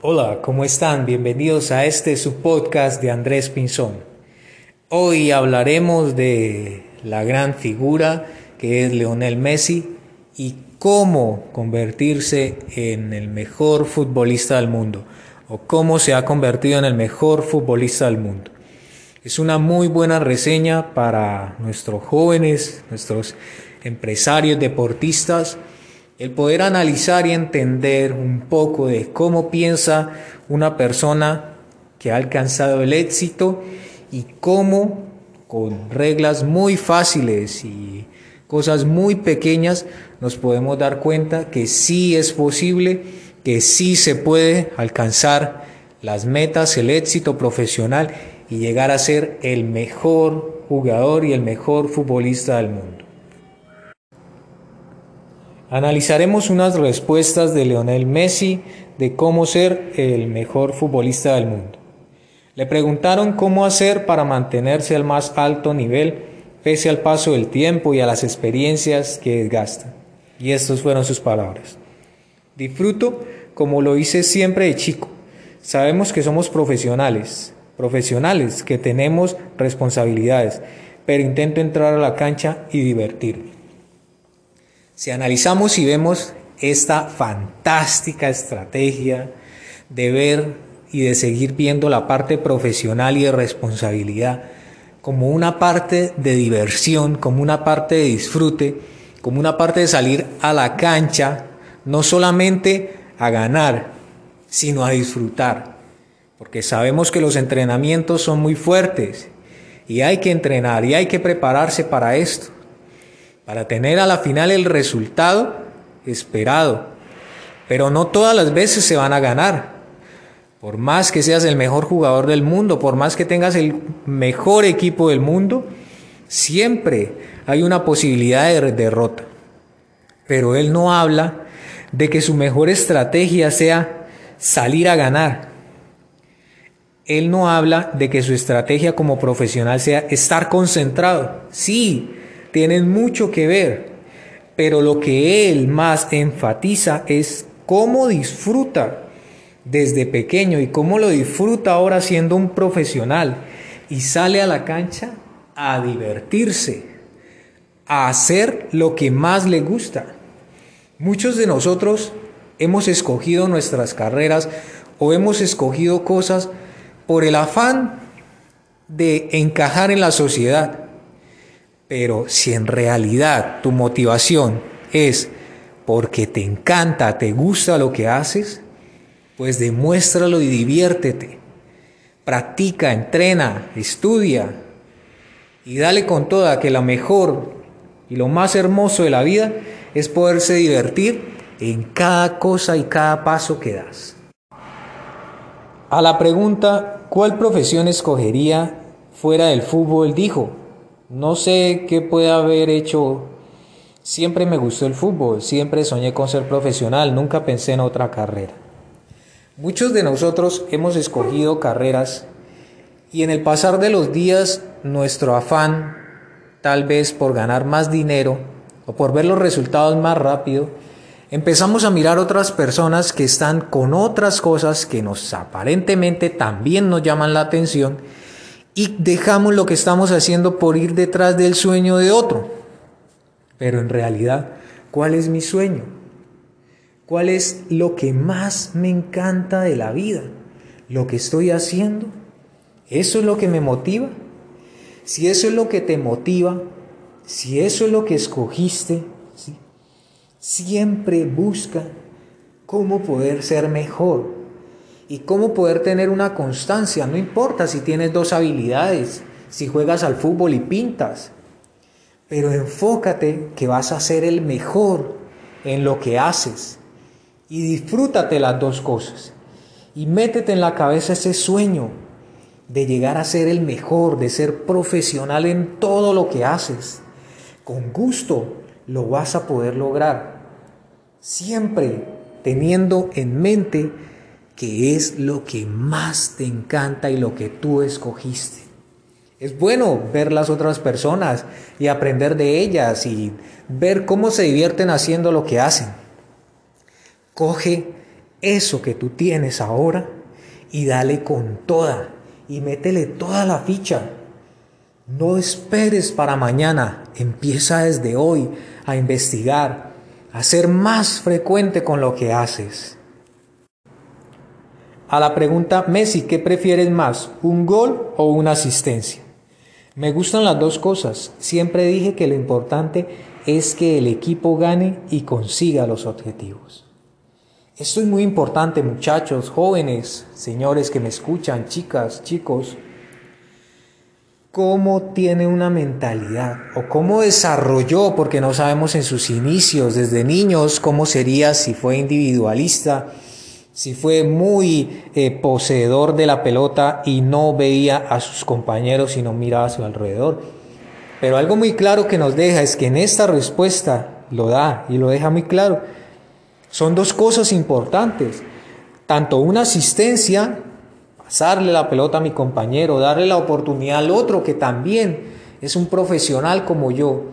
Hola, ¿cómo están? Bienvenidos a este su podcast de Andrés Pinzón. Hoy hablaremos de la gran figura que es Leonel Messi y cómo convertirse en el mejor futbolista del mundo o cómo se ha convertido en el mejor futbolista del mundo. Es una muy buena reseña para nuestros jóvenes, nuestros empresarios, deportistas, el poder analizar y entender un poco de cómo piensa una persona que ha alcanzado el éxito y cómo con reglas muy fáciles y cosas muy pequeñas nos podemos dar cuenta que sí es posible, que sí se puede alcanzar las metas, el éxito profesional y llegar a ser el mejor jugador y el mejor futbolista del mundo. Analizaremos unas respuestas de Leonel Messi de cómo ser el mejor futbolista del mundo. Le preguntaron cómo hacer para mantenerse al más alto nivel pese al paso del tiempo y a las experiencias que desgastan. Y estas fueron sus palabras. Disfruto como lo hice siempre de chico. Sabemos que somos profesionales, profesionales que tenemos responsabilidades, pero intento entrar a la cancha y divertirme. Si analizamos y vemos esta fantástica estrategia de ver y de seguir viendo la parte profesional y de responsabilidad como una parte de diversión, como una parte de disfrute, como una parte de salir a la cancha, no solamente a ganar, sino a disfrutar. Porque sabemos que los entrenamientos son muy fuertes y hay que entrenar y hay que prepararse para esto para tener a la final el resultado esperado. Pero no todas las veces se van a ganar. Por más que seas el mejor jugador del mundo, por más que tengas el mejor equipo del mundo, siempre hay una posibilidad de derrota. Pero él no habla de que su mejor estrategia sea salir a ganar. Él no habla de que su estrategia como profesional sea estar concentrado. Sí, tienen mucho que ver, pero lo que él más enfatiza es cómo disfruta desde pequeño y cómo lo disfruta ahora siendo un profesional y sale a la cancha a divertirse, a hacer lo que más le gusta. Muchos de nosotros hemos escogido nuestras carreras o hemos escogido cosas por el afán de encajar en la sociedad pero si en realidad tu motivación es porque te encanta, te gusta lo que haces, pues demuéstralo y diviértete. Practica, entrena, estudia y dale con toda que lo mejor y lo más hermoso de la vida es poderse divertir en cada cosa y cada paso que das. A la pregunta, ¿cuál profesión escogería fuera del fútbol? dijo, no sé qué puede haber hecho. Siempre me gustó el fútbol, siempre soñé con ser profesional, nunca pensé en otra carrera. Muchos de nosotros hemos escogido carreras y en el pasar de los días nuestro afán, tal vez por ganar más dinero o por ver los resultados más rápido, empezamos a mirar otras personas que están con otras cosas que nos aparentemente también nos llaman la atención y dejamos lo que estamos haciendo por ir detrás del sueño de otro. Pero en realidad, ¿cuál es mi sueño? ¿Cuál es lo que más me encanta de la vida? ¿Lo que estoy haciendo? ¿Eso es lo que me motiva? Si eso es lo que te motiva, si eso es lo que escogiste, siempre busca cómo poder ser mejor, y cómo poder tener una constancia. No importa si tienes dos habilidades, si juegas al fútbol y pintas, pero enfócate que vas a ser el mejor en lo que haces y disfrútate las dos cosas y métete en la cabeza ese sueño de llegar a ser el mejor, de ser profesional en todo lo que haces. Con gusto lo vas a poder lograr, siempre teniendo en mente que es lo que más te encanta y lo que tú escogiste. Es bueno ver las otras personas y aprender de ellas y ver cómo se divierten haciendo lo que hacen. Coge eso que tú tienes ahora y dale con toda y métele toda la ficha. No esperes para mañana, empieza desde hoy a investigar, a ser más frecuente con lo que haces. A la pregunta, Messi, ¿qué prefieres más, un gol o una asistencia? Me gustan las dos cosas. Siempre dije que lo importante es que el equipo gane y consiga los objetivos. Esto es muy importante, muchachos, jóvenes, señores que me escuchan, chicas, chicos. ¿Cómo tiene una mentalidad? ¿O cómo desarrolló? Porque no sabemos en sus inicios, desde niños, cómo sería si fue individualista, si fue muy eh, poseedor de la pelota y no veía a sus compañeros y no miraba a su alrededor. Pero algo muy claro que nos deja es que en esta respuesta lo da y lo deja muy claro. Son dos cosas importantes. Tanto una asistencia, pasarle la pelota a mi compañero, darle la oportunidad al otro que también es un profesional como yo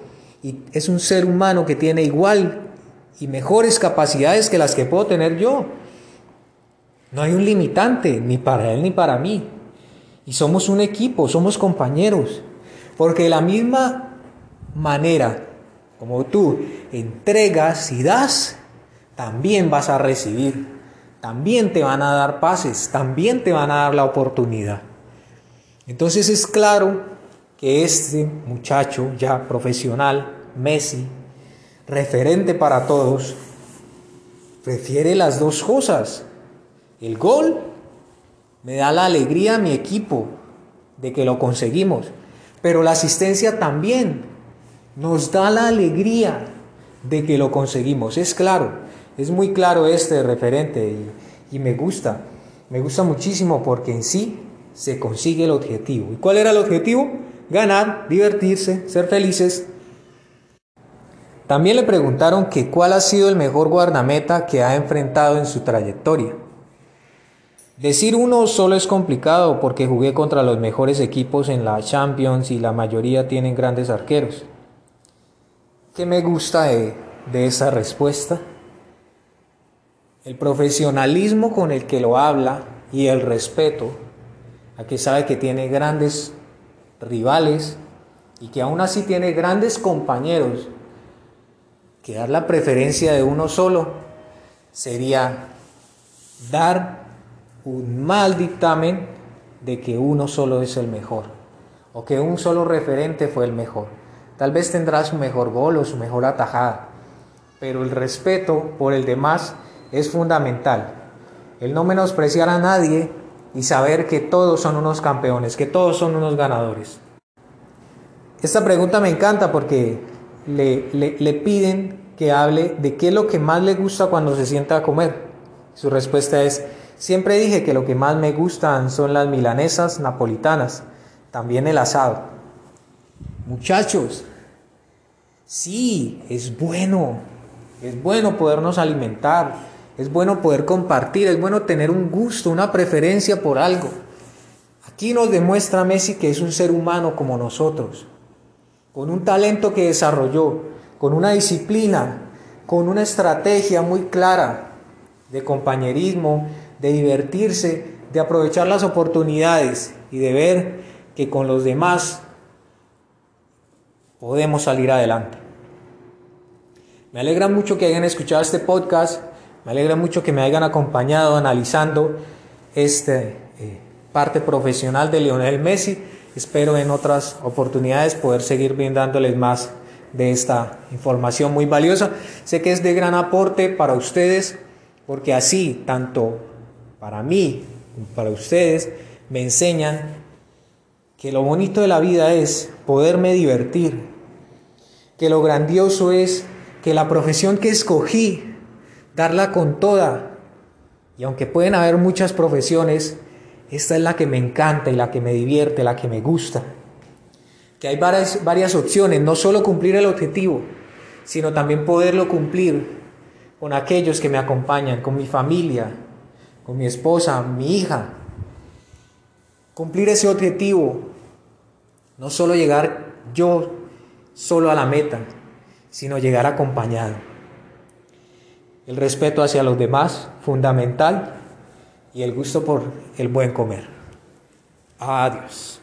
y es un ser humano que tiene igual y mejores capacidades que las que puedo tener yo. No hay un limitante, ni para él ni para mí. Y somos un equipo, somos compañeros. Porque de la misma manera como tú entregas y das, también vas a recibir. También te van a dar pases, también te van a dar la oportunidad. Entonces es claro que este muchacho ya profesional, Messi, referente para todos, prefiere las dos cosas. El gol me da la alegría a mi equipo de que lo conseguimos, pero la asistencia también nos da la alegría de que lo conseguimos. Es claro, es muy claro este referente y, me gusta, me gusta muchísimo porque en sí se consigue el objetivo. ¿Y cuál era el objetivo? Ganar, divertirse, ser felices. También le preguntaron que cuál ha sido el mejor guardameta que ha enfrentado en su trayectoria. Decir uno solo es complicado porque jugué contra los mejores equipos en la Champions y la mayoría tienen grandes arqueros. ¿Qué me gusta de, esa respuesta? El profesionalismo con el que lo habla y el respeto a que sabe que tiene grandes rivales y que aún así tiene grandes compañeros, que dar la preferencia de uno solo sería dar un mal dictamen de que uno solo es el mejor o que un solo referente fue el mejor. Tal vez tendrá su mejor gol o su mejor atajada, pero el respeto por el demás es fundamental. El no menospreciar a nadie y saber que todos son unos campeones, que todos son unos ganadores. Esta pregunta me encanta porque le, le piden que hable de qué es lo que más le gusta cuando se sienta a comer. Su respuesta es Siempre dije que lo que más me gustan son las milanesas napolitanas, también el asado. Muchachos, sí, es bueno, es bueno podernos alimentar, es bueno poder compartir, es bueno tener un gusto, una preferencia por algo. Aquí nos demuestra Messi que es un ser humano como nosotros, con un talento que desarrolló, con una disciplina, con una estrategia muy clara de compañerismo, de divertirse, de aprovechar las oportunidades y de ver que con los demás podemos salir adelante. Me alegra mucho que hayan escuchado este podcast, me alegra mucho que me hayan acompañado analizando esta eh, parte profesional de Lionel Messi. Espero en otras oportunidades poder seguir brindándoles más de esta información muy valiosa. Sé que es de gran aporte para ustedes porque así tanto para mí, para ustedes, me enseñan que lo bonito de la vida es poderme divertir, que lo grandioso es que la profesión que escogí, darla con toda. Y aunque pueden haber muchas profesiones, esta es la que me encanta y la que me divierte, la que me gusta. Que hay varias, opciones, no solo cumplir el objetivo, sino también poderlo cumplir con aquellos que me acompañan, con mi familia, con mi esposa, mi hija. Cumplir ese objetivo, no solo llegar yo solo a la meta, sino llegar acompañado. el respeto hacia los demás, fundamental, y el gusto por el buen comer. Adiós.